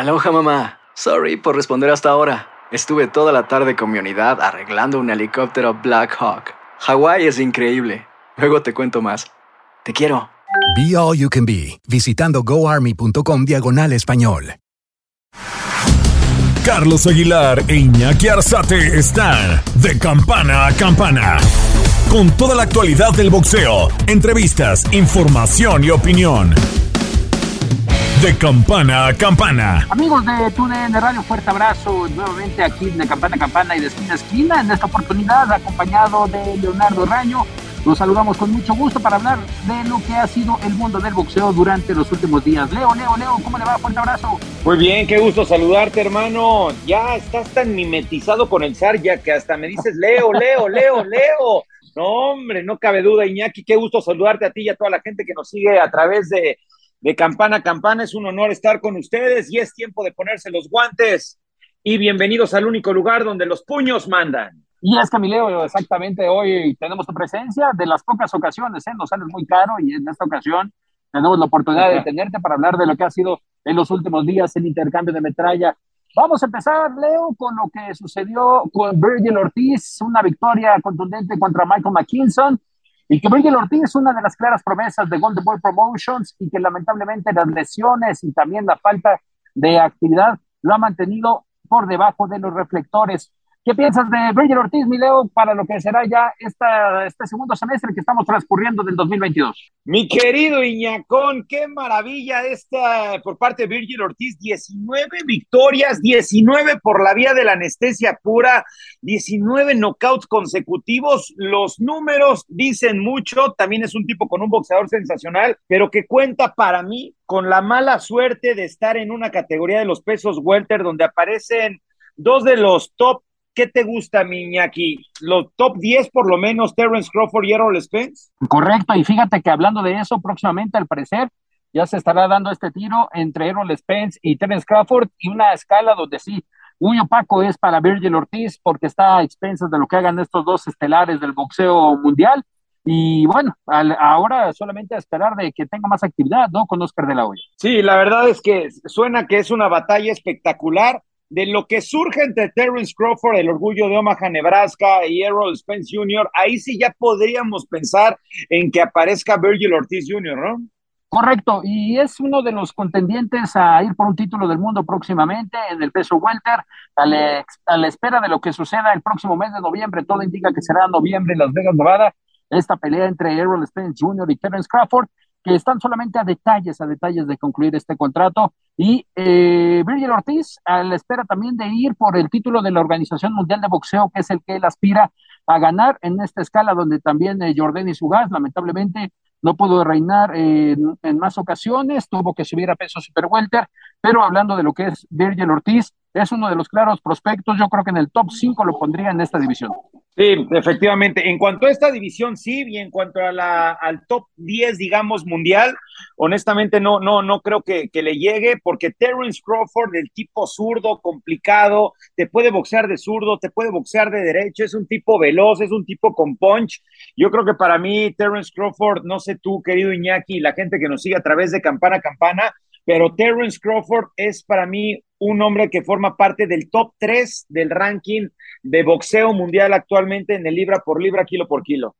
Aloha mamá. Sorry por responder hasta ahora. Estuve toda la tarde con mi unidad arreglando un helicóptero Black Hawk. Hawái es increíble. Luego te cuento más. Te quiero. Be All You Can Be, visitando goarmy.com diagonal español. Carlos Aguilar e Iñaki Arzate están de campana a campana. Con toda la actualidad del boxeo, entrevistas, información y opinión. De campana a campana. Amigos de TUDN Radio, fuerte abrazo nuevamente aquí de campana a campana y de esquina a esquina. En esta oportunidad, acompañado de Leonardo Raño, los saludamos con mucho gusto para hablar de lo que ha sido el mundo del boxeo durante los últimos días. Leo, Leo, Leo, ¿cómo le va? Fuerte abrazo. Muy bien, qué gusto saludarte, hermano. Ya estás tan mimetizado con el zar ya que hasta me dices Leo, Leo, Leo, Leo. No, hombre, no cabe duda, Iñaki. Qué gusto saludarte a ti y a toda la gente que nos sigue a través de de campana a campana. Es un honor estar con ustedes y es tiempo de ponerse los guantes. Y bienvenidos al único lugar donde los puños mandan. Y es Camileo, exactamente hoy tenemos tu presencia de las pocas ocasiones, ¿eh? nos sales muy caro y en esta ocasión tenemos la oportunidad de tenerte para hablar de lo que ha sido en los últimos días el intercambio de metralla. Vamos a empezar, Leo, con lo que sucedió con Virgil Ortiz, una victoria contundente contra Michael McKinson y que Virgil Ortiz es una de las claras promesas de Golden Boy Promotions y que lamentablemente las lesiones y también la falta de actividad lo ha mantenido por debajo de los reflectores. ¿Qué piensas de Virgil Ortiz, Mileo, para lo que será ya esta, este segundo semestre que estamos transcurriendo del 2022? Mi querido Iñacón, qué maravilla esta por parte de Virgil Ortiz. 19 victorias, 19 por la vía de la anestesia pura, 19 knockouts consecutivos. Los números dicen mucho. También es un tipo con un boxeador sensacional, pero que cuenta para mí con la mala suerte de estar en una categoría de los pesos welter donde aparecen dos de los top ¿qué te gusta, Miñaki? ¿Los top 10 por lo menos, Terence Crawford y Errol Spence? Correcto, y fíjate que hablando de eso, próximamente al parecer ya se estará dando este tiro entre Errol Spence y Terence Crawford y una escala donde sí, muy opaco es para Virgil Ortiz porque está a expensas de lo que hagan estos dos estelares del boxeo mundial. Y bueno, ahora solamente a esperar de que tenga más actividad, ¿no? Con Oscar de la Hoya. Sí, la verdad es que suena que es una batalla espectacular de lo que surge entre Terence Crawford, el orgullo de Omaha, Nebraska, y Errol Spence Jr., ahí sí ya podríamos pensar en que aparezca Virgil Ortiz Jr., ¿no? Correcto, y es uno de los contendientes a ir por un título del mundo próximamente en el peso welter, a la, a la espera de lo que suceda el próximo mes de noviembre, todo indica que será noviembre en Las Vegas, Nevada, esta pelea entre Errol Spence Jr. y Terence Crawford, que están solamente a detalles, a detalles de concluir este contrato. Y eh, Virgil Ortiz a la espera también de ir por el título de la Organización Mundial de Boxeo, que es el que él aspira a ganar en esta escala, donde también eh, Jordan Sugas, lamentablemente, no pudo reinar en, más ocasiones, tuvo que subir a peso super welter, pero hablando de lo que es Virgil Ortiz, es uno de los claros prospectos, yo creo que en el top 5 lo pondría en esta división. Sí, efectivamente. En cuanto a esta división, sí, y en cuanto a la, al top 10, digamos, mundial, honestamente no, no, no creo que, le llegue, porque Terence Crawford, del tipo zurdo, complicado, te puede boxear de zurdo, te puede boxear de derecho, es un tipo veloz, es un tipo con punch. Yo creo que para mí, Terence Crawford, no sé tú, querido Iñaki, la gente que nos sigue a través de campana a campana, pero Terence Crawford es para mí un hombre que forma parte del top 3 del ranking de boxeo mundial actualmente en el libra por libra, kilo por kilo.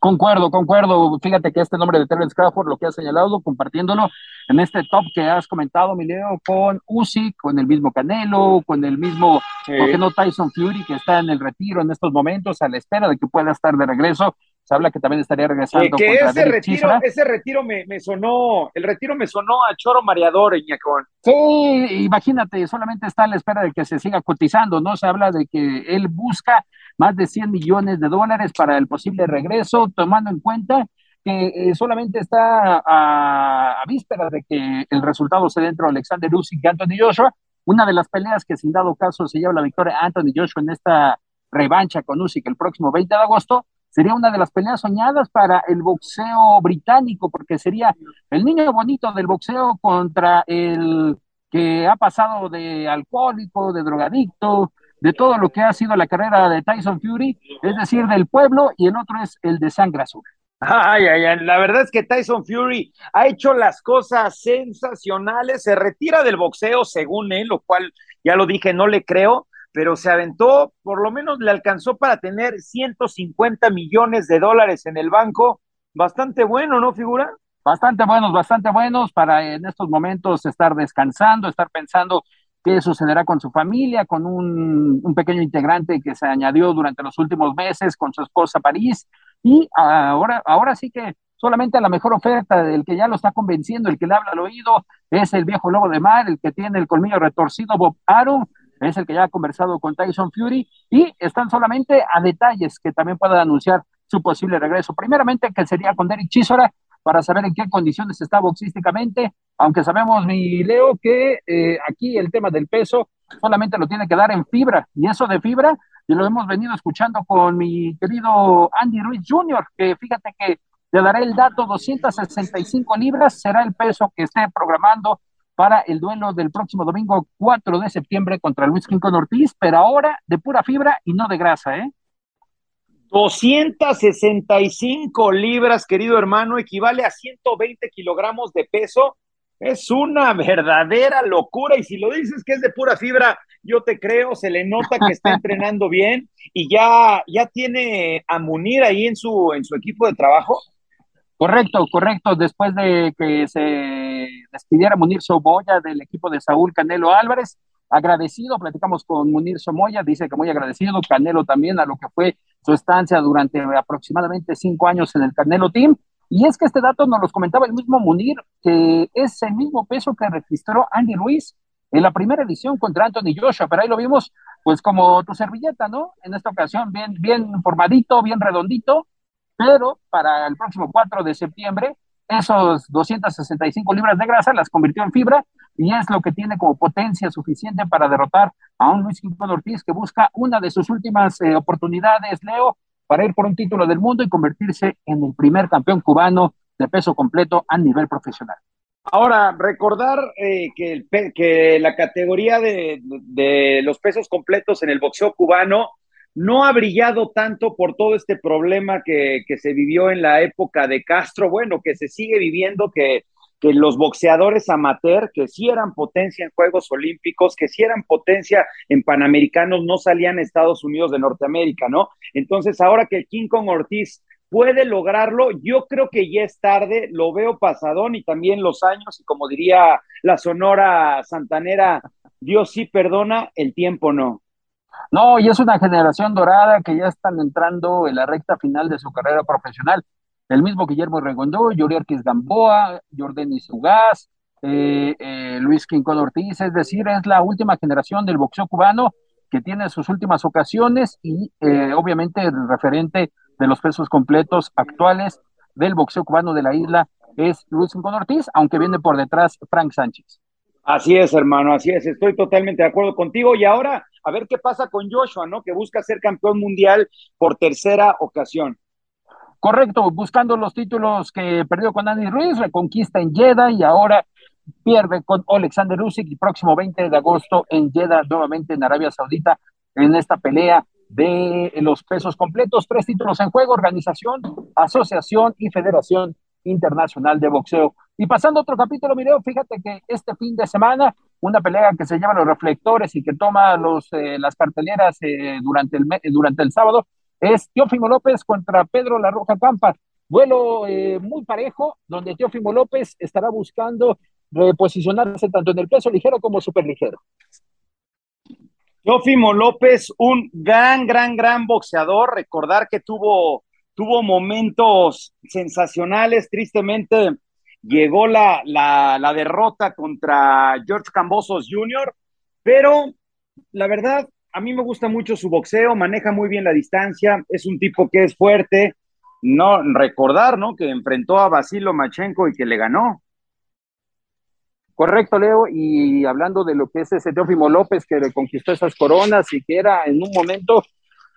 Concuerdo, concuerdo. Fíjate que este nombre de Terence Crawford lo que ha señalado, compartiéndolo en este top que has comentado, Mileo, con Usyk, con el mismo Canelo, con el mismo, ¿por qué no Tyson Fury, que está en el retiro en estos momentos, a la espera de que pueda estar de regreso se habla que también estaría regresando. que ese retiro, ese retiro me, sonó, el retiro me sonó a choro mareador, Iñacón. Sí, imagínate, solamente está a la espera de que se siga cotizando, ¿no? Se habla de que él busca más de 100 millones de dólares para el posible regreso, tomando en cuenta que eh, solamente está a, vísperas de que el resultado se dé entre Alexander Usyk y Anthony Joshua. Una de las peleas que sin dado caso se lleva la victoria Anthony Joshua en esta revancha con Usyk el próximo 20 de agosto, sería una de las peleas soñadas para el boxeo británico, porque sería el niño bonito del boxeo contra el que ha pasado de alcohólico, de drogadicto, de todo lo que ha sido la carrera de Tyson Fury, es decir, del pueblo, y el otro es el de sangre azul. Ay, ay, ay, la verdad es que Tyson Fury ha hecho las cosas sensacionales, se retira del boxeo según él, lo cual ya lo dije, no le creo, pero se aventó, por lo menos le alcanzó para tener 150 millones de dólares en el banco, bastante bueno, ¿no, figura? Bastante buenos, bastante buenos para en estos momentos estar descansando, estar pensando qué sucederá con su familia, con un, pequeño integrante que se añadió durante los últimos meses, con su esposa París, y ahora, ahora sí que solamente la mejor oferta, del que ya lo está convenciendo, el que le habla al oído, es el viejo lobo de mar, el que tiene el colmillo retorcido, Bob Arum, es el que ya ha conversado con Tyson Fury, y están solamente a detalles que también puedan anunciar su posible regreso. Primeramente, que sería con Derek Chisora, para saber en qué condiciones está boxísticamente, aunque sabemos, mi Leo, que eh, aquí el tema del peso solamente lo tiene que dar en fibra, y eso de fibra, y lo hemos venido escuchando con mi querido Andy Ruiz Jr., que fíjate que te daré el dato, 265 libras será el peso que esté programando para el duelo del próximo domingo 4 de septiembre contra Luis Quincón Ortiz, pero ahora de pura fibra y no de grasa, ¿eh? 265 libras, querido hermano, equivale a 120 kilogramos de peso. Es una verdadera locura. Y si lo dices que es de pura fibra, yo te creo, se le nota que está entrenando bien y ya, ya tiene a Munir ahí en su, en su equipo de trabajo. Correcto, correcto. Después de que se despidiera Munir Soboya del equipo de Saúl Canelo Álvarez, agradecido, platicamos con Munir Somoya, dice que muy agradecido, Canelo también a lo que fue su estancia durante aproximadamente cinco años en el Canelo Team. Y es que este dato nos lo comentaba el mismo Munir, que es el mismo peso que registró Andy Ruiz en la primera edición contra Anthony Joshua, pero ahí lo vimos pues como tu servilleta, ¿no? En esta ocasión bien, bien formadito, bien redondito, pero para el próximo 4 de septiembre esos 265 libras de grasa las convirtió en fibra y es lo que tiene como potencia suficiente para derrotar a un Luis Quintón Ortiz que busca una de sus últimas eh, oportunidades, Leo, para ir por un título del mundo y convertirse en el primer campeón cubano de peso completo a nivel profesional. Ahora, recordar eh, que, la categoría de los pesos completos en el boxeo cubano no ha brillado tanto por todo este problema que, que, se vivió en la época de Castro, bueno, que se sigue viviendo, que, que los boxeadores amateur, que sí eran potencia en Juegos Olímpicos, que sí eran potencia en Panamericanos, no salían a Estados Unidos de Norteamérica, ¿no? Entonces, ahora que King Kong Ortiz puede lograrlo, yo creo que ya es tarde, lo veo pasadón y también los años, y como diría la Sonora Santanera, Dios sí perdona, el tiempo no. No, y es una generación dorada que ya están entrando en la recta final de su carrera profesional. El mismo Guillermo Regondó, Yuriarquis Gamboa, Jordanis Ugaz, eh, eh, Luis Quincón Ortiz, es decir, es la última generación del boxeo cubano que tiene sus últimas ocasiones y eh, obviamente el referente de los pesos completos actuales del boxeo cubano de la isla es Luis Quincón Ortiz, aunque viene por detrás Frank Sánchez. Así es, hermano, así es, estoy totalmente de acuerdo contigo. Y ahora, a ver qué pasa con Joshua, ¿no? Que busca ser campeón mundial por tercera ocasión. Correcto, buscando los títulos que perdió con Andy Ruiz, reconquista en Jeddah y ahora pierde con Alexander Usyk el próximo 20 de agosto en Jeddah, nuevamente en Arabia Saudita, en esta pelea de los pesos completos, tres títulos en juego, organización, asociación y federación internacional de boxeo. Y pasando a otro capítulo, Mireo, fíjate que este fin de semana, una pelea que se llama los reflectores y que toma los, eh, las carteleras eh, durante, el, durante el sábado, es Teófimo López contra Pedro La Roja Campa. Vuelo eh, muy parejo, donde Teófimo López estará buscando reposicionarse tanto en el peso ligero como super ligero. Teófimo López, un gran, gran, gran boxeador. Recordar que tuvo, tuvo momentos sensacionales. Tristemente llegó la, la, la derrota contra George Cambosos Jr., pero la verdad, a mí me gusta mucho su boxeo, maneja muy bien la distancia, es un tipo que es fuerte. No recordar, ¿no? Que enfrentó a Basilo Machenko y que le ganó. Correcto, Leo, y hablando de lo que es ese Teófimo López que le conquistó esas coronas y que era en un momento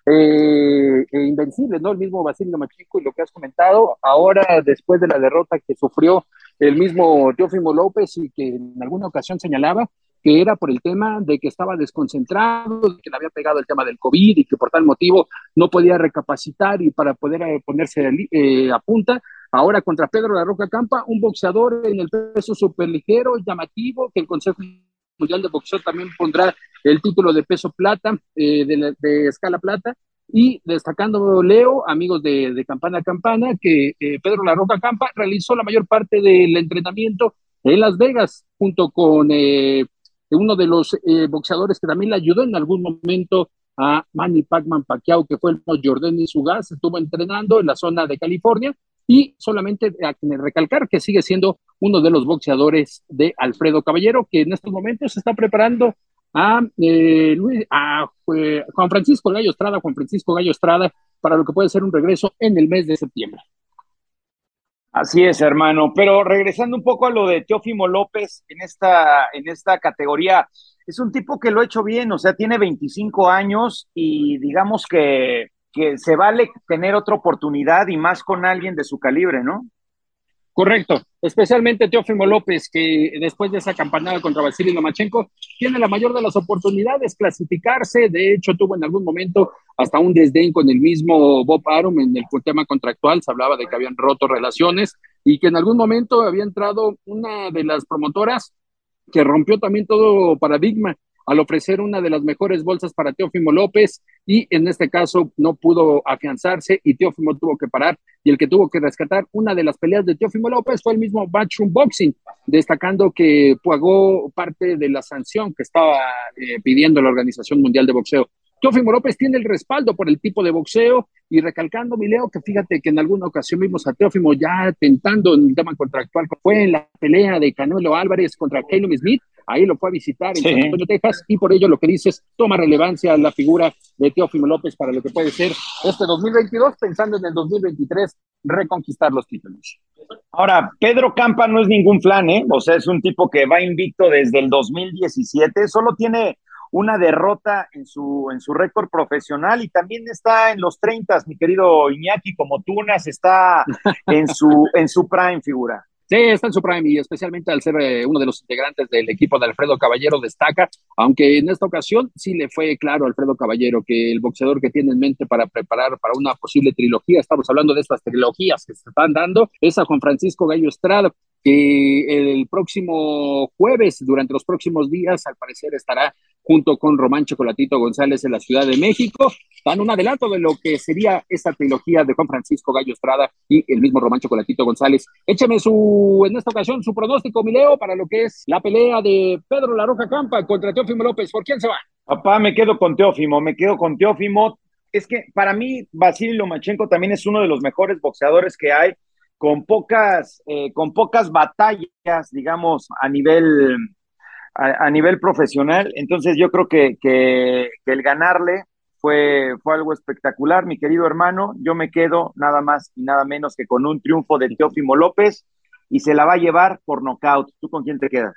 eh, eh invencible, ¿no? El mismo Basilio Machenko y lo que has comentado, ahora después de la derrota que sufrió el mismo Teófimo López y que en alguna ocasión señalaba que era por el tema de que estaba desconcentrado, que le había pegado el tema del COVID y que por tal motivo no podía recapacitar y para poder eh, ponerse eh, a punta. Ahora contra Pedro La Roca Campa, un boxeador en el peso superligero, llamativo, que el Consejo Mundial de Boxeo también pondrá el título de peso plata, eh, de, escala plata, y destacando Leo, amigos de, Campana a Campana, que Pedro La Roca Campa realizó la mayor parte del entrenamiento en Las Vegas, junto con uno de los eh, boxeadores que también le ayudó en algún momento a Manny Pacman Pacquiao, que fue el Jordan y Sugas, estuvo entrenando en la zona de California y solamente a recalcar que sigue siendo uno de los boxeadores de Alfredo Caballero, que en estos momentos está preparando a, eh, a Juan Francisco Gallo Estrada, Juan Francisco Gallo Estrada, para lo que puede ser un regreso en el mes de septiembre. Así es, hermano. Pero regresando un poco a lo de Teófimo López en esta, en esta categoría, es un tipo que lo ha hecho bien, o sea, tiene 25 años y digamos que, que se vale tener otra oportunidad y más con alguien de su calibre, ¿no? Correcto, especialmente Teófimo López, que después de esa campanada contra Vasily Lomachenko, tiene la mayor de las oportunidades clasificarse. De hecho, tuvo en algún momento hasta un desdén con el mismo Bob Arum en el tema contractual. Se hablaba de que habían roto relaciones y que en algún momento había entrado una de las promotoras que rompió también todo paradigma al ofrecer una de las mejores bolsas para Teófimo López y en este caso no pudo afianzarse y Teófimo tuvo que parar y el que tuvo que rescatar una de las peleas de Teófimo López fue el mismo Backroom Boxing, destacando que pagó parte de la sanción que estaba eh, pidiendo la Organización Mundial de Boxeo. Teófimo López tiene el respaldo por el tipo de boxeo y recalcando, Mileo, que fíjate que en alguna ocasión vimos a Teófimo ya tentando en el tema contractual, fue en la pelea de Canelo Álvarez contra Caleb Smith, ahí lo fue a visitar en San Antonio, Texas, y por ello lo que dices toma relevancia la figura de Teófimo López para lo que puede ser este 2022, pensando en el 2023 reconquistar los títulos. Ahora, Pedro Campa no es ningún flan, ¿eh? O sea, es un tipo que va invicto desde el 2017, solo tiene una derrota en su, en su récord profesional y también está en los 30, mi querido Iñaki, como Tunas, está en su, en su prime figura. Sí, está en su prime y especialmente al ser eh, uno de los integrantes del equipo de Alfredo Caballero destaca, aunque en esta ocasión sí le fue claro a Alfredo Caballero que el boxeador que tiene en mente para preparar para una posible trilogía, estamos hablando de estas trilogías que se están dando, es a Juan Francisco Gallo Estrada, que el próximo jueves, durante los próximos días, al parecer estará junto con Román Chocolatito González en la Ciudad de México. Dan un adelanto de lo que sería esta trilogía de Juan Francisco Gallo Estrada y el mismo Román Chocolatito González. Écheme su, en esta ocasión, su pronóstico, Mileo, para lo que es la pelea de Pedro La Roja Campa contra Teófimo López. ¿Por quién se va? Papá, me quedo con Teófimo, me quedo con Teófimo. Es que para mí, Vasily Lomachenko también es uno de los mejores boxeadores que hay con pocas, eh, con pocas batallas, digamos, a nivel, a, nivel profesional. Entonces yo creo que, que, el ganarle fue, fue algo espectacular, mi querido hermano. Yo me quedo nada más y nada menos que con un triunfo de Teófimo López y se la va a llevar por nocaut. ¿Tú con quién te quedas?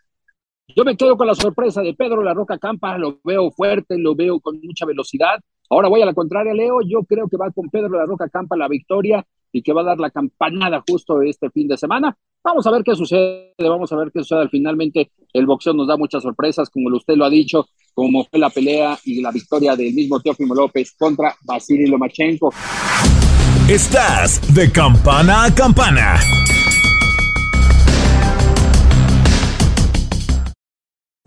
Yo me quedo con la sorpresa de Pedro La Roca Campa, lo veo fuerte, lo veo con mucha velocidad. Ahora voy a la contraria, Leo, yo creo que va con Pedro La Roca Campa la victoria y que va a dar la campanada justo este fin de semana. Vamos a ver qué sucede, vamos a ver qué sucede. Finalmente, el boxeo nos da muchas sorpresas, como usted lo ha dicho, como fue la pelea y la victoria del mismo Teófimo López contra Vasily Lomachenko. Estás de campana a campana.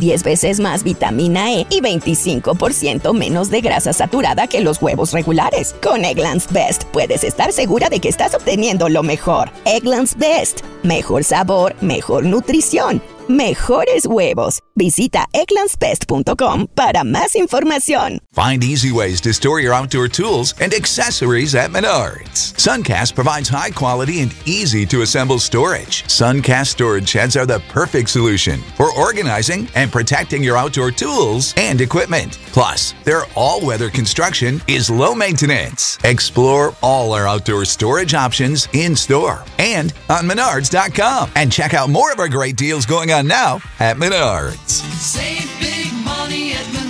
10 veces más vitamina E y 25% menos de grasa saturada que los huevos regulares. Con Eggland's Best puedes estar segura de que estás obteniendo lo mejor. Eggland's Best. Mejor sabor, mejor nutrición mejores huevos. Visita eclanspest.com para más información. Find easy ways to store your outdoor tools and accessories at Menards. Suncast provides high quality and easy to assemble storage. Suncast storage sheds are the perfect solution for organizing and protecting your outdoor tools and equipment. Plus, their all weather construction is low maintenance. Explore all our outdoor storage options in store and on Menards.com and check out more of our great deals going on now at Menards. Save big money at Menards.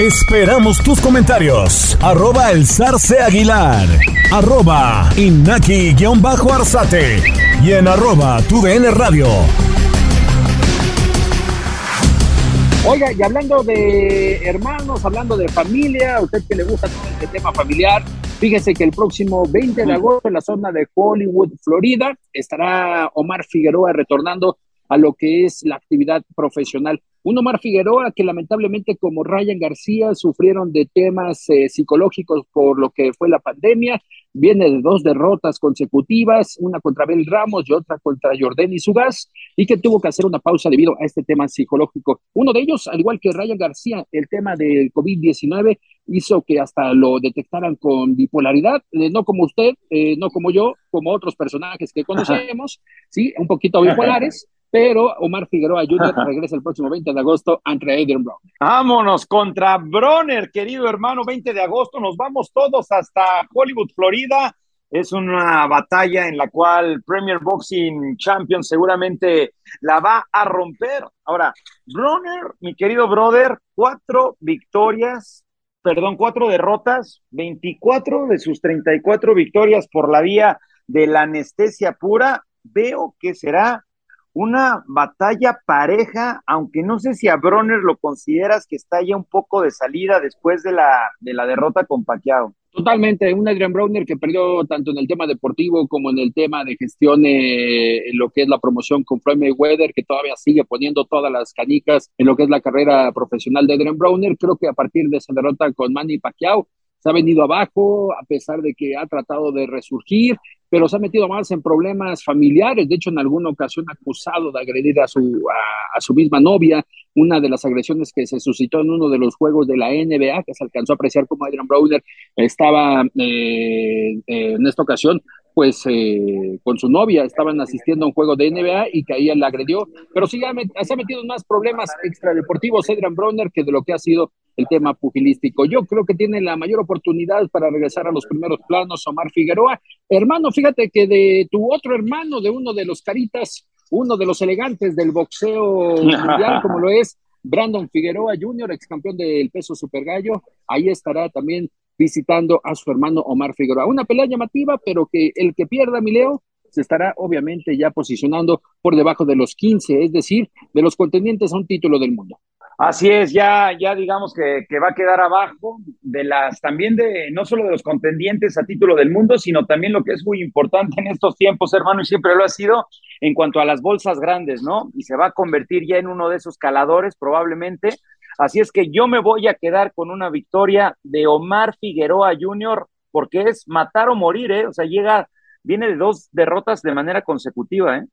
Esperamos tus comentarios. Arroba el zarce aguilar. Arroba inaki-arzate. Y en arroba tu radio. Oiga, y hablando de hermanos, hablando de familia, a usted que le gusta todo este tema familiar, fíjese que el próximo 20 de agosto en la zona de Hollywood, Florida, estará Omar Figueroa retornando a lo que es la actividad profesional. Un Omar Figueroa que lamentablemente como Ryan García sufrieron de temas eh, psicológicos por lo que fue la pandemia, viene de dos derrotas consecutivas, una contra Bel Ramos y otra contra Jordan y Sugas, y que tuvo que hacer una pausa debido a este tema psicológico. Uno de ellos, al igual que Ryan García, el tema del COVID-19 hizo que hasta lo detectaran con bipolaridad, eh, no como usted, eh, no como yo, como otros personajes que conocemos, sí, un poquito bipolares pero Omar Figueroa Jr. regresa el próximo 20 de agosto ante Adrian Brown. Vámonos contra Bronner, querido hermano, 20 de agosto, nos vamos todos hasta Hollywood, Florida. Es una batalla en la cual Premier Boxing Champion seguramente la va a romper. Ahora, Bronner, mi querido brother, cuatro victorias, perdón, cuatro derrotas, 24 de sus 34 victorias por la vía de la anestesia pura. Veo que será una batalla pareja, aunque no sé si a Bronner lo consideras que está ya un poco de salida después de la, de la derrota con Pacquiao. Totalmente, un Adrian Bronner que perdió tanto en el tema deportivo como en el tema de gestión eh, en lo que es la promoción con Floyd Mayweather, que todavía sigue poniendo todas las canicas en lo que es la carrera profesional de Adrian Bronner. Creo que a partir de esa derrota con Manny Pacquiao se ha venido abajo, a pesar de que ha tratado de resurgir pero se ha metido más en problemas familiares. De hecho, en alguna ocasión acusado de agredir a su, a, su misma novia. Una de las agresiones que se suscitó en uno de los juegos de la NBA, que se alcanzó a apreciar como Adrian Browder, estaba eh, eh, en esta ocasión pues eh, con su novia estaban asistiendo a un juego de NBA y que ahí él la agredió, pero sí se ha metido más problemas extradeportivos Adrian Bronner que de lo que ha sido el tema pugilístico. Yo creo que tiene la mayor oportunidad para regresar a los primeros planos Omar Figueroa. Hermano, fíjate que de tu otro hermano, de uno de los caritas, uno de los elegantes del boxeo mundial, como lo es Brandon Figueroa Jr., ex campeón del peso super gallo, ahí estará también visitando a su hermano Omar Figueroa. Una pelea llamativa, pero que el que pierda, mi Leo, se estará obviamente ya posicionando por debajo de los 15, es decir, de los contendientes a un título del mundo. Así es, ya, ya digamos que, va a quedar abajo de las, también de, no solo de los contendientes a título del mundo, sino también lo que es muy importante en estos tiempos, hermano, y siempre lo ha sido, en cuanto a las bolsas grandes, ¿no? Y se va a convertir ya en uno de esos caladores, probablemente. Así es que yo me voy a quedar con una victoria de Omar Figueroa Jr., porque es matar o morir, ¿eh? O sea, llega, viene de dos derrotas de manera consecutiva, ¿eh?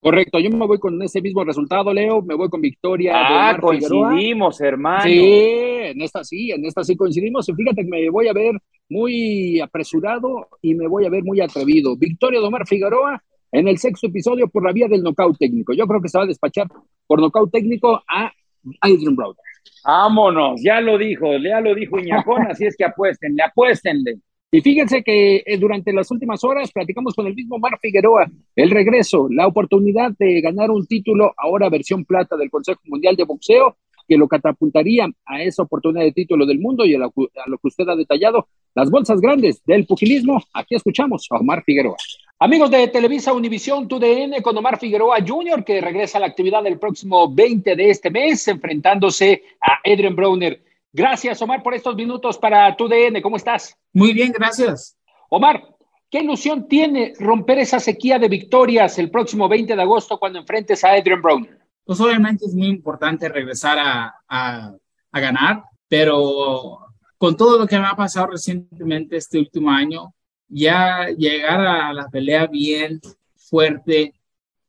Correcto, yo me voy con ese mismo resultado, Leo, me voy con victoria. Ah, coincidimos, hermano. Sí, en esta sí, en esta sí coincidimos. Fíjate que me voy a ver muy apresurado y me voy a ver muy atrevido. Victoria de Omar Figueroa en el sexto episodio por la vía del nocaut técnico. Yo creo que se va a despachar por nocaut técnico a Adrian Browder. Vámonos, ya lo dijo, ya lo dijo Iñacón, así es que apuéstenle, apuéstenle. Y fíjense que eh, durante las últimas horas platicamos con el mismo Mar Figueroa, el regreso, la oportunidad de ganar un título, ahora versión plata del Consejo Mundial de Boxeo, que lo catapultaría a esa oportunidad de título del mundo y a lo, que usted ha detallado, las bolsas grandes del pugilismo. Aquí escuchamos a Omar Figueroa. Amigos de Televisa Univisión TUDN con Omar Figueroa Jr., que regresa a la actividad el próximo 20 de este mes, enfrentándose a Adrian Browner. Gracias, Omar, por estos minutos para tu DN. ¿Cómo estás? Muy bien, gracias. Omar, ¿qué ilusión tiene romper esa sequía de victorias el próximo 20 de agosto cuando enfrentes a Adrian Brown? Pues obviamente es muy importante regresar a, a, a ganar, pero con todo lo que me ha pasado recientemente este último año, ya llegar a la pelea bien, fuerte,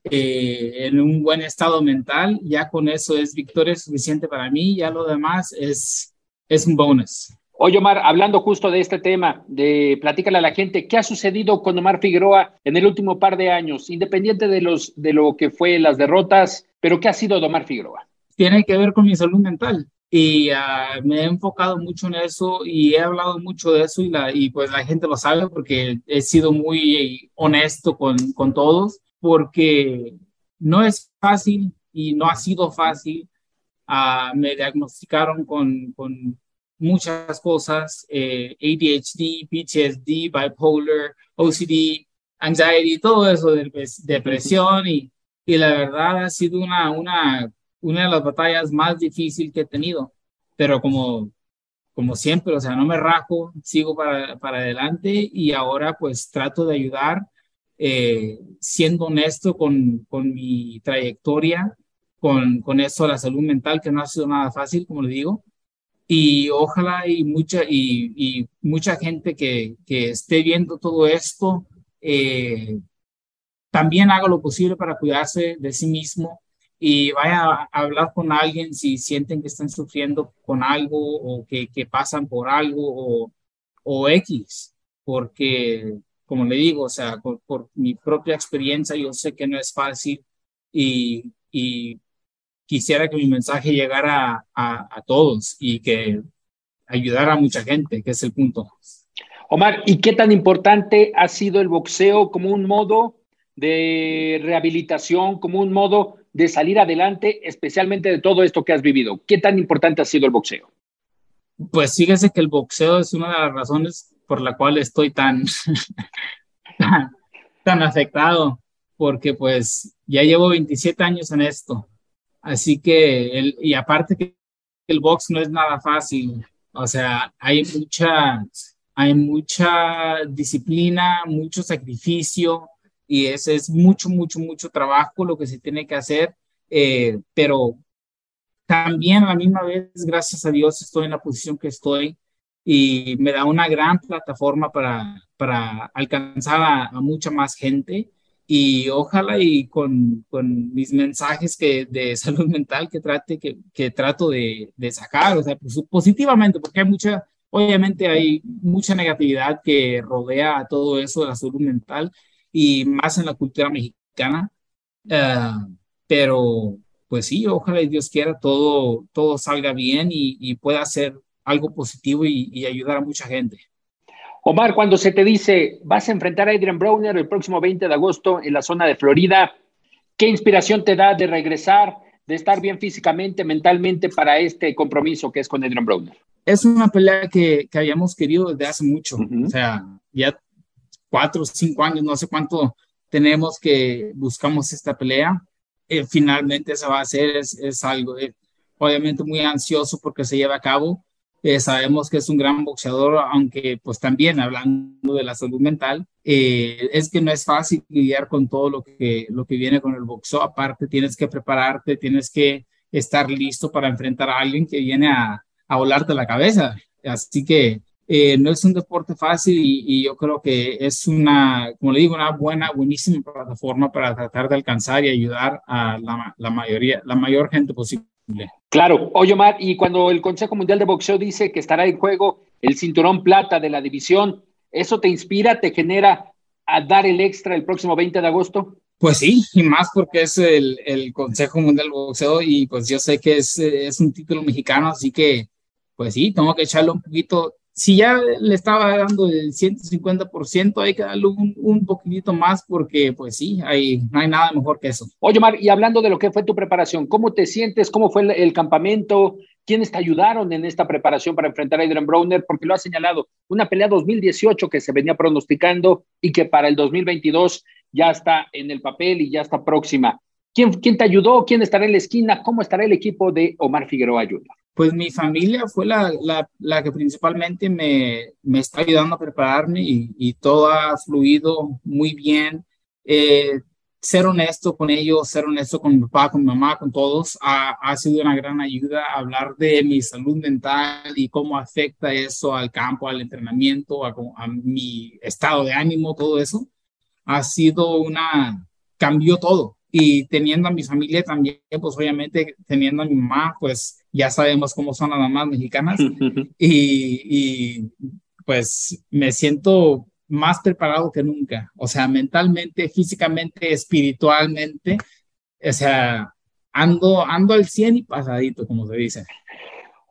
eh, en un buen estado mental, ya con eso es victoria suficiente para mí, ya lo demás es, es un bonus. Oye, Omar, hablando justo de este tema, de platícale a la gente, ¿qué ha sucedido con Omar Figueroa en el último par de años, independiente de, los, de lo que fue las derrotas, pero qué ha sido de Omar Figueroa? Tiene que ver con mi salud mental y uh, me he enfocado mucho en eso y he hablado mucho de eso y, la, y pues la gente lo sabe porque he sido muy honesto con, con todos porque no es fácil y no ha sido fácil. Uh, me diagnosticaron con, con muchas cosas, eh, ADHD, PTSD, bipolar, OCD, anxiety, todo eso, de, depresión y, y la verdad ha sido una, una, una de las batallas más difíciles que he tenido, pero como, como siempre, o sea, no me rajo, sigo para, para adelante y ahora pues trato de ayudar eh, siendo honesto con, con mi trayectoria, con, con eso la salud mental, que no ha sido nada fácil, como le digo. Y ojalá y mucha, y, y mucha gente que, que, esté viendo todo esto eh, también haga lo posible para cuidarse de sí mismo y vaya a hablar con alguien si sienten que están sufriendo con algo o que, que pasan por algo o, o X, porque como le digo, o sea, por, mi propia experiencia, yo sé que no es fácil y, y quisiera que mi mensaje llegara a, a, todos y que ayudara a mucha gente, que es el punto. Omar, ¿y qué tan importante ha sido el boxeo como un modo de rehabilitación, como un modo de salir adelante, especialmente de todo esto que has vivido? ¿Qué tan importante ha sido el boxeo? Pues fíjese que el boxeo es una de las razones por la cual estoy tan, tan, afectado, porque pues ya llevo 27 años en esto. Así que, el, y aparte que el box no es nada fácil, o sea, hay mucha, hay mucha disciplina, mucho sacrificio y ese es mucho, mucho, mucho trabajo lo que se tiene que hacer, eh, pero también a la misma vez, gracias a Dios, estoy en la posición que estoy y me da una gran plataforma para, para alcanzar a, mucha más gente. Y ojalá y con, con, mis mensajes que de salud mental que trate que, que trato de, de, sacar, o sea, pues, positivamente, porque hay mucha, obviamente hay mucha negatividad que rodea a todo eso de la salud mental y más en la cultura mexicana, uh, pero pues sí, ojalá y Dios quiera todo, todo salga bien y, y pueda ser algo positivo y, ayudar a mucha gente. Omar, cuando se te dice vas a enfrentar a Adrian Browner el próximo 20 de agosto en la zona de Florida, ¿qué inspiración te da de regresar, de estar bien físicamente, mentalmente para este compromiso que es con Adrian Browner? Es una pelea que, que habíamos querido desde hace mucho, o sea, ya cuatro o cinco años, no sé cuánto tenemos que buscamos esta pelea. Eh, finalmente se va a hacer, es, es algo eh, obviamente muy ansioso porque se lleva a cabo eh, sabemos que es un gran boxeador, aunque pues también hablando de la salud mental, eh, es que no es fácil lidiar con todo lo que, lo que viene con el boxeo. Aparte, tienes que prepararte, tienes que estar listo para enfrentar a alguien que viene a, a volarte la cabeza. Así que eh, no es un deporte fácil y, y, yo creo que es una, como le digo, una buena, buenísima plataforma para tratar de alcanzar y ayudar a la, la mayoría, la mayor gente posible. Claro, oye Omar, y cuando el Consejo Mundial de Boxeo dice que estará en juego el cinturón plata de la división, ¿eso te inspira, te genera a dar el extra el próximo 20 de agosto? Pues sí, y más porque es el, Consejo Mundial de Boxeo y pues yo sé que es, es un título mexicano, así que pues sí, tengo que echarle un poquito si ya le estaba dando el 150%, hay que darle un, un poquitito más porque, pues sí, hay, no hay nada mejor que eso. Oye, Mar, y hablando de lo que fue tu preparación, ¿cómo te sientes? ¿Cómo fue el, campamento? ¿Quiénes te ayudaron en esta preparación para enfrentar a Adrian Browner? Porque lo ha señalado, una pelea 2018 que se venía pronosticando y que para el 2022 ya está en el papel y ya está próxima. ¿Quién, quién te ayudó? ¿Quién estará en la esquina? ¿Cómo estará el equipo de Omar Figueroa Jr.? Pues mi familia fue la, la, la que principalmente me, me, está ayudando a prepararme y, y todo ha fluido muy bien. Eh, ser honesto con ellos, ser honesto con mi papá, con mi mamá, con todos, ha, ha, sido una gran ayuda. Hablar de mi salud mental y cómo afecta eso al campo, al entrenamiento, a, a mi estado de ánimo, todo eso, ha sido una, cambió todo. Y teniendo a mi familia también, pues obviamente teniendo a mi mamá, pues ya sabemos cómo son las mamás mexicanas. y, y pues me siento más preparado que nunca, o sea, mentalmente, físicamente, espiritualmente, o sea, ando, ando al 100 y pasadito, como se dice.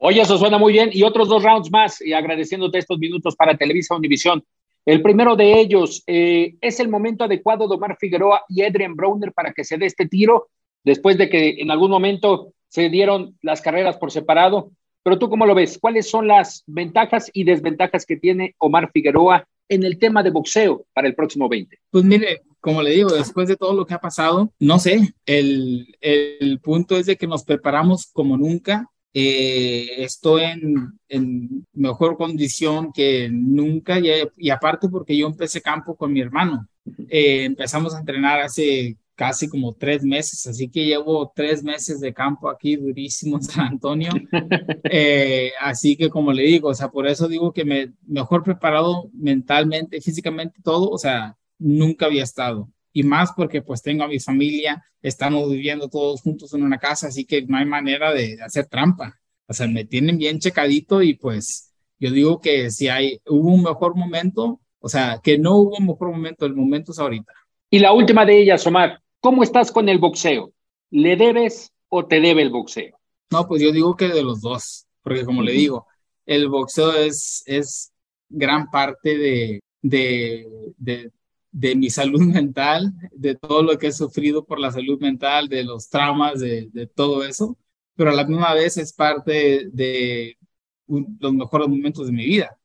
Oye, eso suena muy bien. Y otros dos rounds más, y agradeciéndote estos minutos para Televisa Univisión. El primero de ellos, eh, ¿es el momento adecuado de Omar Figueroa y Adrian Browner para que se dé este tiro después de que en algún momento se dieron las carreras por separado? Pero tú, ¿cómo lo ves? ¿Cuáles son las ventajas y desventajas que tiene Omar Figueroa en el tema de boxeo para el próximo 20? Pues mire, como le digo, después de todo lo que ha pasado, no sé, el, el punto es de que nos preparamos como nunca. Eh, estoy en, en, mejor condición que nunca y, y, aparte porque yo empecé campo con mi hermano. Eh, empezamos a entrenar hace casi como tres meses, así que llevo tres meses de campo aquí durísimo en San Antonio. Eh, así que como le digo, o sea, por eso digo que me mejor preparado mentalmente, físicamente, todo, o sea, nunca había estado. Y más porque pues tengo a mi familia, estamos viviendo todos juntos en una casa, así que no hay manera de hacer trampa. O sea, me tienen bien checadito y pues yo digo que si hay, hubo un mejor momento, o sea, que no hubo un mejor momento, el momento es ahorita. Y la última de ellas, Omar, ¿Cómo estás con el boxeo? ¿Le debes o te debe el boxeo? No, pues yo digo que de los dos, porque como le digo, el boxeo es, es gran parte de, de, de, de, mi salud mental, de todo lo que he sufrido por la salud mental, de los traumas, de, de todo eso, pero a la misma vez es parte de los mejores momentos de mi vida,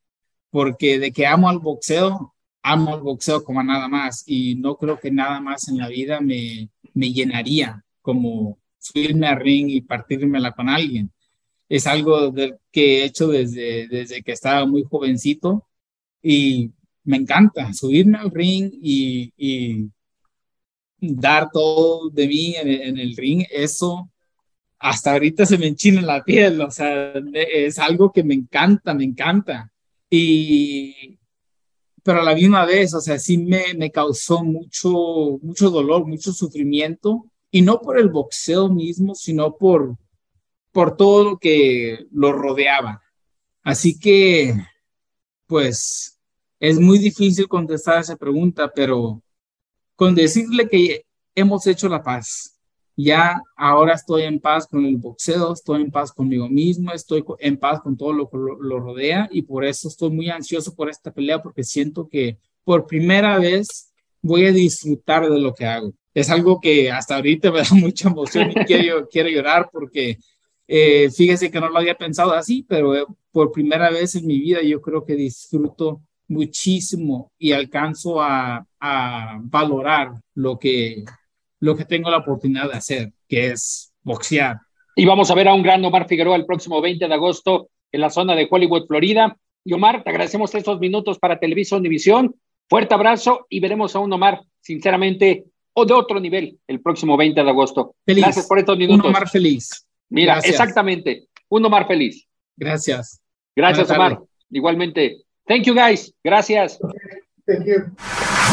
porque de que amo al boxeo, amo el boxeo como nada más y no creo que nada más en la vida me, me llenaría como subirme al ring y partírmela con alguien. Es algo que he hecho desde, desde que estaba muy jovencito y me encanta subirme al ring y, y dar todo de mí en, en, el ring. Eso hasta ahorita se me enchina la piel, o sea, es algo que me encanta, me encanta. Y, pero a la misma vez, o sea, sí me, me causó mucho, mucho dolor, mucho sufrimiento, y no por el boxeo mismo, sino por, por todo lo que lo rodeaba. Así que, pues, es muy difícil contestar esa pregunta, pero con decirle que hemos hecho la paz, ya ahora estoy en paz con el boxeo, estoy en paz conmigo mismo, estoy en paz con todo lo que lo, rodea y por eso estoy muy ansioso por esta pelea porque siento que por primera vez voy a disfrutar de lo que hago. Es algo que hasta ahorita me da mucha emoción y quiero, quiero llorar porque eh, fíjese que no lo había pensado así, pero eh, por primera vez en mi vida yo creo que disfruto muchísimo y alcanzo a, a valorar lo que, lo que tengo la oportunidad de hacer, que es boxear. Y vamos a ver a un gran Omar Figueroa el próximo 20 de agosto en la zona de Hollywood, Florida. Y Omar, te agradecemos estos minutos para Televisa Univisión. Fuerte abrazo y veremos a un Omar, sinceramente, o de otro nivel el próximo 20 de agosto. Feliz. Gracias por estos minutos. Un Omar feliz. Mira, Gracias. exactamente, un Omar feliz. Gracias. Gracias, Omar. Igualmente. Thank you, guys. Gracias. Thank you.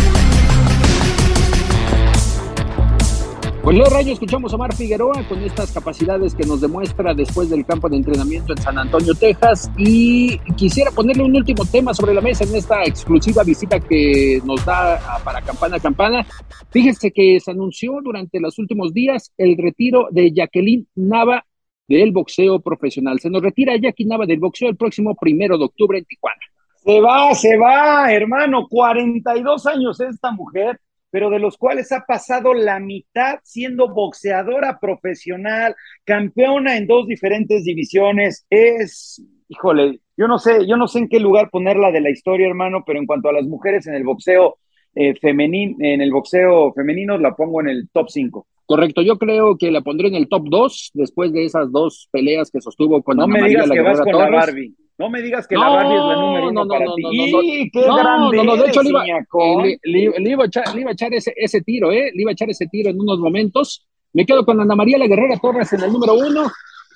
Pues los rayos escuchamos a Omar Figueroa con estas capacidades que nos demuestra después del campo de entrenamiento en San Antonio, Texas. Y quisiera ponerle un último tema sobre la mesa en esta exclusiva visita que nos da para Campana Campana. Fíjense que se anunció durante los últimos días el retiro de Jacqueline Nava del boxeo profesional. Se nos retira Jackie Nava del boxeo el próximo primero de octubre en Tijuana. Se va, se va, hermano. 42 años esta mujer pero de los cuales ha pasado la mitad siendo boxeadora profesional, campeona en dos diferentes divisiones. Es, híjole, yo no sé, yo no sé en qué lugar ponerla de la historia, hermano, pero en cuanto a las mujeres en el boxeo eh, femenino, en el boxeo femenino la pongo en el top 5. Correcto, yo creo que la pondré en el top 2 después de esas dos peleas que sostuvo con No me digas que vas con la Barbie. No me digas que la Barbie es la número uno para ti. ¡Y qué grande no, no, de hecho le iba, eh, le, iba a echar, le iba a echar ese, ese tiro, ¿eh? Le iba a echar ese tiro en unos momentos. Me quedo con Ana María La Guerrera Torres en el número uno,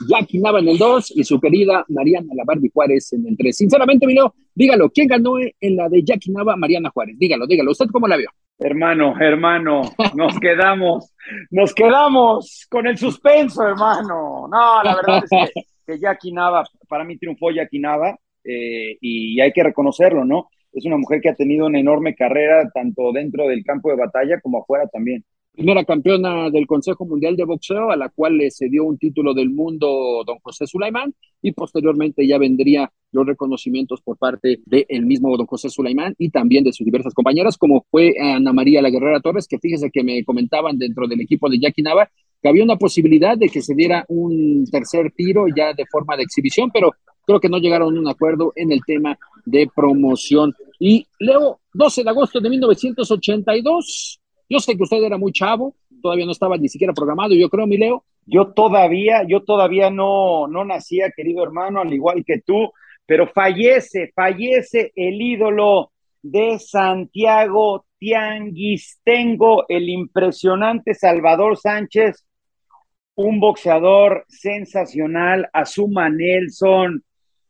Jackie Nava en el dos y su querida Mariana La Barbie Juárez en el tres. Sinceramente, Milo, dígalo, ¿quién ganó en la de Jackie Nava, Mariana Juárez? Dígalo, dígalo. ¿Usted cómo la vio? Hermano, hermano, nos quedamos, nos quedamos con el suspenso, hermano. No, la verdad es que que Jackie Nava, para mí triunfó Jackie Nava, eh, y hay que reconocerlo, ¿no? Es una mujer que ha tenido una enorme carrera tanto dentro del campo de batalla como afuera también. Primera campeona del Consejo Mundial de Boxeo, a la cual le cedió un título del mundo don José Sulaimán, y posteriormente ya vendría los reconocimientos por parte del mismo don José Sulaimán y también de sus diversas compañeras, como fue Ana María La Guerrera Torres, que fíjese que me comentaban dentro del equipo de Jackie Nava que había una posibilidad de que se diera un tercer tiro ya de forma de exhibición, pero creo que no llegaron a un acuerdo en el tema de promoción. Y Leo, 12 de agosto de 1982, yo sé que usted era muy chavo, todavía no estaba ni siquiera programado, yo creo, mi Leo. Yo todavía, yo todavía no, no nacía, querido hermano, al igual que tú, pero fallece, fallece el ídolo de Santiago Tianguistengo, el impresionante Salvador Sánchez, un boxeador sensacional, Azuma Nelson.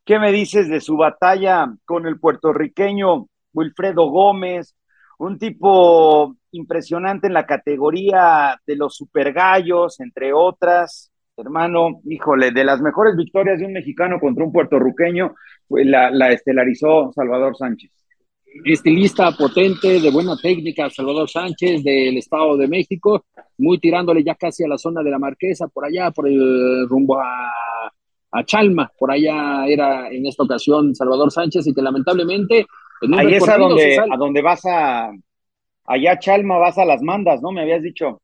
¿Qué me dices de su batalla con el puertorriqueño Wilfredo Gómez? Un tipo impresionante en la categoría de los supergallos, entre otras. Hermano, híjole, de las mejores victorias de un mexicano contra un puertorriqueño, la, la estelarizó Salvador Sánchez estilista potente, de buena técnica, Salvador Sánchez del Estado de México, muy tirándole ya casi a la zona de la Marquesa, por allá, por el rumbo a, a Chalma, por allá era en esta ocasión Salvador Sánchez y que lamentablemente... Ahí es a donde, a donde vas a, allá Chalma vas a las mandas, ¿no? Me habías dicho.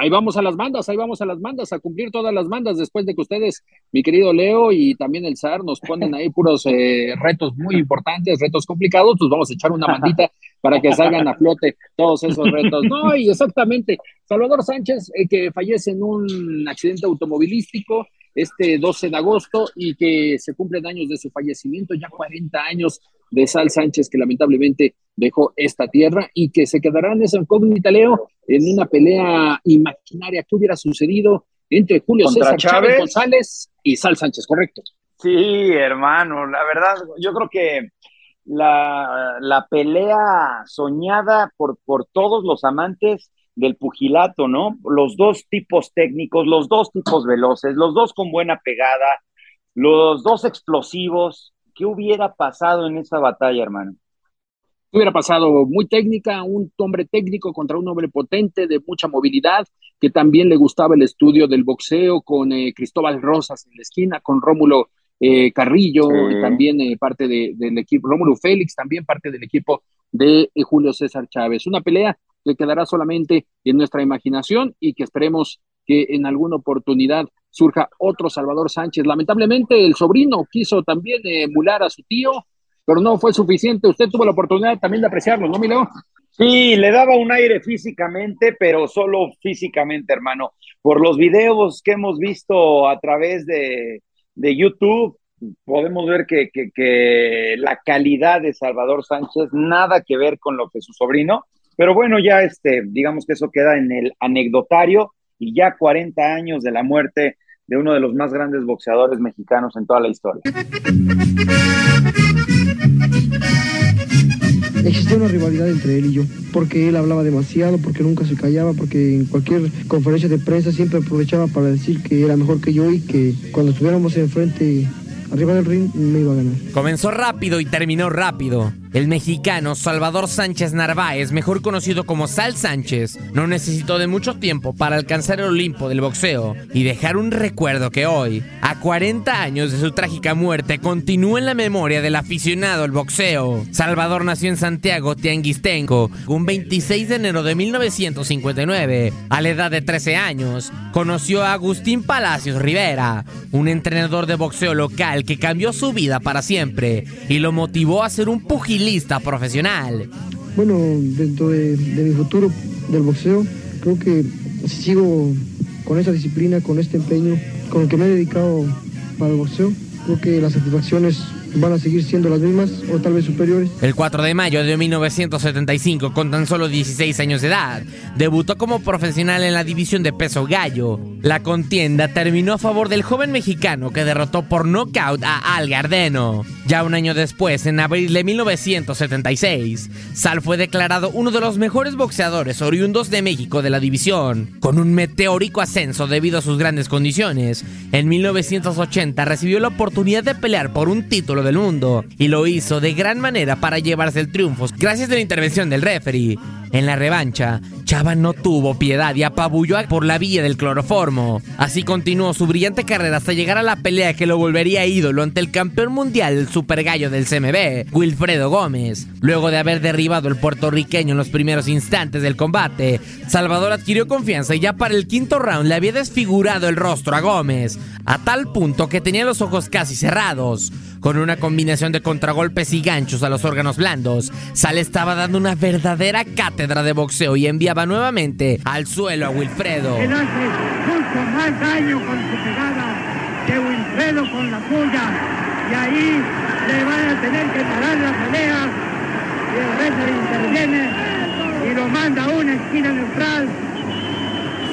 Ahí vamos a las mandas, ahí vamos a las mandas, a cumplir todas las mandas después de que ustedes, mi querido Leo y también el SAR, nos ponen ahí puros eh, retos muy importantes, retos complicados, pues vamos a echar una mandita para que salgan a flote todos esos retos. No, y exactamente, Salvador Sánchez, eh, que fallece en un accidente automovilístico este 12 de agosto y que se cumplen años de su fallecimiento, ya 40 años de Sal Sánchez, que lamentablemente dejó esta tierra y que se quedará en esa incógnita, Leo, en una pelea imaginaria que hubiera sucedido entre Julio César Chávez? González y Sal Sánchez, ¿correcto? Sí, hermano, la verdad, yo creo que la, la pelea soñada por, por todos los amantes del pugilato, ¿no? Los dos tipos técnicos, los dos tipos veloces, los dos con buena pegada, los dos explosivos, ¿Qué hubiera pasado en esa batalla, hermano? hubiera pasado muy técnica, un hombre técnico contra un hombre potente de mucha movilidad, que también le gustaba el estudio del boxeo con eh, Cristóbal Rosas en la esquina, con Rómulo eh, Carrillo, y también eh, parte del equipo, Rómulo Félix, también parte del equipo de Julio César Chávez. Una pelea que quedará solamente en nuestra imaginación y que esperemos que en alguna oportunidad surja otro Salvador Sánchez. Lamentablemente el sobrino quiso también emular a su tío, pero no fue suficiente. Usted tuvo la oportunidad también de apreciarlo, ¿no, Mileo? Sí, le daba un aire físicamente, pero solo físicamente, hermano. Por los videos que hemos visto a través de, YouTube, podemos ver que, que, la calidad de Salvador Sánchez nada que ver con lo que su sobrino, pero bueno, ya este, digamos que eso queda en el anecdotario y ya 40 años de la muerte de uno de los más grandes boxeadores mexicanos en toda la historia. Existía una rivalidad entre él y yo, porque él hablaba demasiado, porque nunca se callaba, porque en cualquier conferencia de prensa siempre aprovechaba para decir que era mejor que yo y que cuando estuviéramos enfrente arriba del ring me iba a ganar. Comenzó rápido y terminó rápido. El mexicano Salvador Sánchez Narváez, mejor conocido como Sal Sánchez, no necesitó de mucho tiempo para alcanzar el Olimpo del boxeo y dejar un recuerdo que hoy, a 40 años de su trágica muerte, continúa en la memoria del aficionado al boxeo. Salvador nació en Santiago, Tianguistenco, un 26 de enero de 1959. A la edad de 13 años, conoció a Agustín Palacios Rivera, un entrenador de boxeo local que cambió su vida para siempre y lo motivó a ser un pugilista lista profesional. Bueno, dentro de, mi futuro del boxeo, creo que si sigo con esa disciplina, con este empeño, con el que me he dedicado para el boxeo, creo que las satisfacciones van a seguir siendo las mismas o tal vez superiores. El 4 de mayo de 1975, con tan solo 16 años de edad, debutó como profesional en la división de peso gallo. La contienda terminó a favor del joven mexicano que derrotó por nocaut a Al Gardeno. Ya un año después, en abril de 1976, Sal fue declarado uno de los mejores boxeadores oriundos de México de la división. Con un meteórico ascenso debido a sus grandes condiciones, en 1980 recibió la oportunidad de pelear por un título del mundo y lo hizo de gran manera para llevarse el triunfo gracias a la intervención del referee. En la revancha, Chava no tuvo piedad y apabulló por la vía del cloroformo. Así continuó su brillante carrera hasta llegar a la pelea que lo volvería ídolo ante el campeón mundial del super gallo del CMB, Wilfredo Gómez. Luego de haber derribado al puertorriqueño en los primeros instantes del combate, Salvador adquirió confianza y ya para el quinto round le había desfigurado el rostro a Gómez, a tal punto que tenía los ojos casi cerrados. Con una combinación de contragolpes y ganchos a los órganos blandos, Sal estaba dando una verdadera cátedra de boxeo y enviaba nuevamente al suelo a Wilfredo. Él hace mucho más daño con su pegada que Wilfredo con la suya. Y ahí le van a tener que parar la pelea. Y el referee interviene y lo manda a una esquina neutral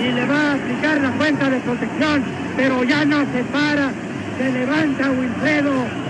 y le va a aplicar la cuenta de protección, pero ya no se para, se levanta Wilfredo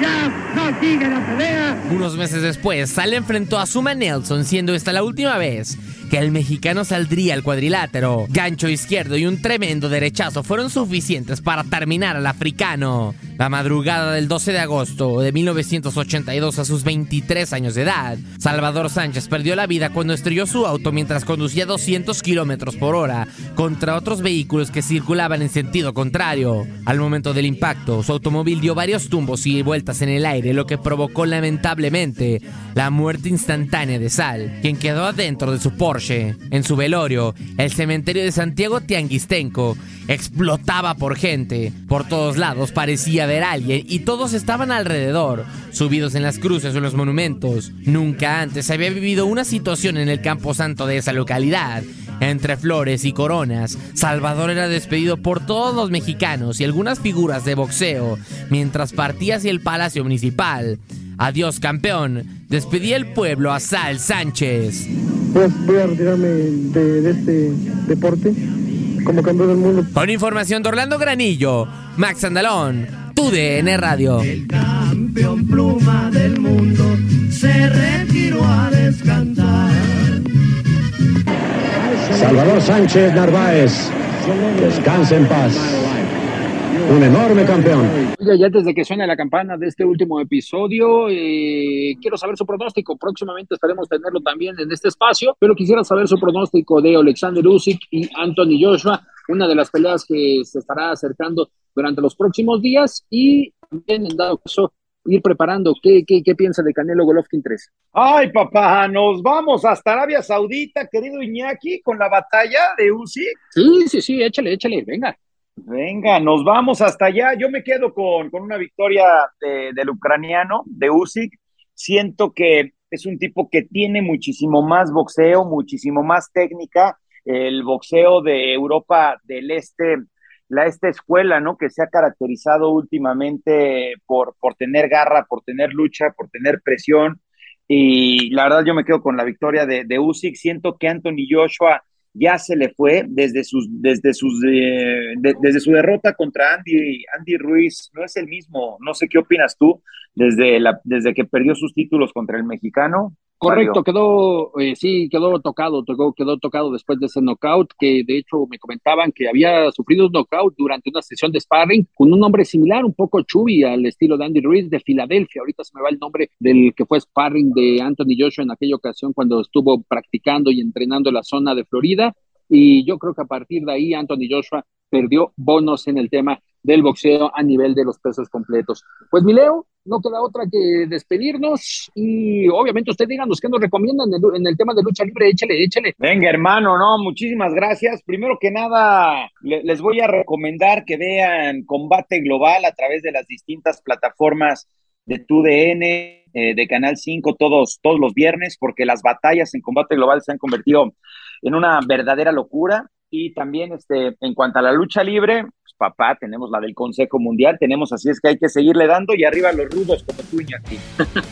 ya no sigue la pelea. Unos meses después, Sal enfrentó a Suma Nelson, siendo esta la última vez que el mexicano saldría al cuadrilátero. Gancho izquierdo y un tremendo derechazo fueron suficientes para terminar al africano. La madrugada del 12 de agosto de 1982 a sus 23 años de edad, Salvador Sánchez perdió la vida cuando estrelló su auto mientras conducía 200 kilómetros por hora contra otros vehículos que circulaban en sentido contrario. Al momento del impacto, su automóvil dio varios tumbos y vueltas en el aire, lo que provocó lamentablemente la muerte instantánea de Sal, quien quedó adentro de su Porsche. En su velorio, el cementerio de Santiago Tianguistenco explotaba por gente. Por todos lados parecía a alguien y todos estaban alrededor, subidos en las cruces o en los monumentos. Nunca antes había vivido una situación en el camposanto de esa localidad. Entre flores y coronas, Salvador era despedido por todos los mexicanos y algunas figuras de boxeo mientras partía hacia el Palacio Municipal. Adiós, campeón. Despedí el pueblo a Sal Sánchez. Pues voy a retirarme de, de este deporte como campeón del mundo. Con información de Orlando Granillo, Max Andalón, TUDN Radio. campeón pluma del mundo se retiró a descansar. Salvador Sánchez Narváez, descanse en paz. Un enorme campeón. Oiga, ya desde que suene la campana de este último episodio, eh, quiero saber su pronóstico. Próximamente esperemos tenerlo también en este espacio, pero quisiera saber su pronóstico de Alexander Usyk y Anthony Joshua, una de las peleas que se estará acercando durante los próximos días y también en dado caso ir preparando. ¿Qué, qué, qué piensa de Canelo Golovkin 3? Ay, papá, nos vamos hasta Arabia Saudita, querido Iñaki, con la batalla de Usyk. Sí, sí, sí, échale, échale, venga. Venga, nos vamos hasta allá. Yo me quedo con, con una victoria de- del ucraniano, de Usyk. Siento que es un tipo que tiene muchísimo más boxeo, muchísimo más técnica. El boxeo de Europa del Este, la esta escuela, ¿no? Que se ha caracterizado últimamente por, por tener garra, por tener lucha, por tener presión. Y la verdad yo me quedo con la victoria de, de Usyk. Siento que Anthony Joshua ya se le fue desde sus desde sus eh, de- desde su derrota contra Andy Andy Ruiz. No es el mismo. No sé qué opinas tú desde la desde que perdió sus títulos contra el mexicano Correcto, quedó, eh, sí, quedó tocado, tocó, quedó tocado después de ese knockout, que de hecho me comentaban que había sufrido un knockout durante una sesión de sparring con un hombre similar, un poco chubby al estilo de Andy Ruiz de Filadelfia. Ahorita se me va el nombre del que fue sparring de Anthony Joshua en aquella ocasión cuando estuvo practicando y entrenando en la zona de Florida. Y yo creo que a partir de ahí Anthony Joshua perdió bonos en el tema del boxeo a nivel de los pesos completos. Pues mi Leo, no queda otra que despedirnos y obviamente usted díganos qué nos recomiendan en el, en el tema de lucha libre, échele, échele. Venga, hermano, no, muchísimas gracias. Primero que nada, le- les voy a recomendar que vean Combate Global a través de las distintas plataformas de TUDN, eh, de Canal 5, todos, todos los viernes, porque las batallas en Combate Global se han convertido en una verdadera locura. Y también este, en cuanto a la lucha libre, pues, papá, tenemos la del Consejo Mundial, tenemos así es que hay que seguirle dando y arriba los rudos como tú, Iñaki.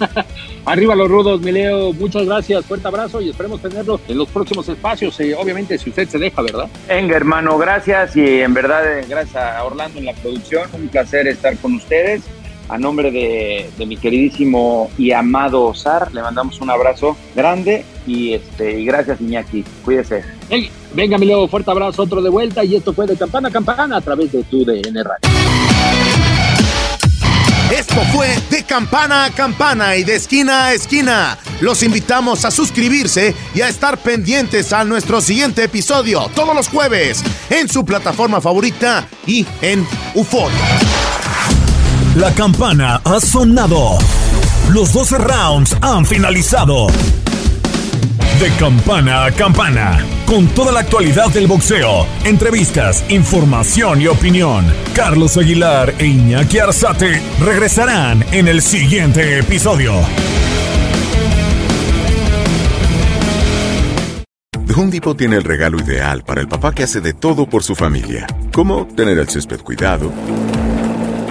Arriba los rudos, mi Leo, muchas gracias, fuerte abrazo y esperemos tenerlo en los próximos espacios, eh, obviamente si usted se deja, ¿verdad? Venga, hermano, gracias y en verdad, eh, gracias a Orlando en la producción. Un placer estar con ustedes. A nombre de, de mi queridísimo y amado Osar, le mandamos un abrazo grande y, este, y gracias, Iñaki. Cuídese. Venga, venga, mi Leo, fuerte abrazo, otro de vuelta y esto fue de campana a campana a través de tu DN Radio. Esto fue de campana a campana y de esquina a esquina. Los invitamos a suscribirse y a estar pendientes a nuestro siguiente episodio todos los jueves en su plataforma favorita y en UFOT. La campana ha sonado. Los 12 rounds han finalizado. De campana a campana, con toda la actualidad del boxeo, entrevistas, información y opinión. Carlos Aguilar e Iñaki Arzate regresarán en el siguiente episodio. Home Depot tiene el regalo ideal para el papá que hace de todo por su familia, como tener el césped cuidado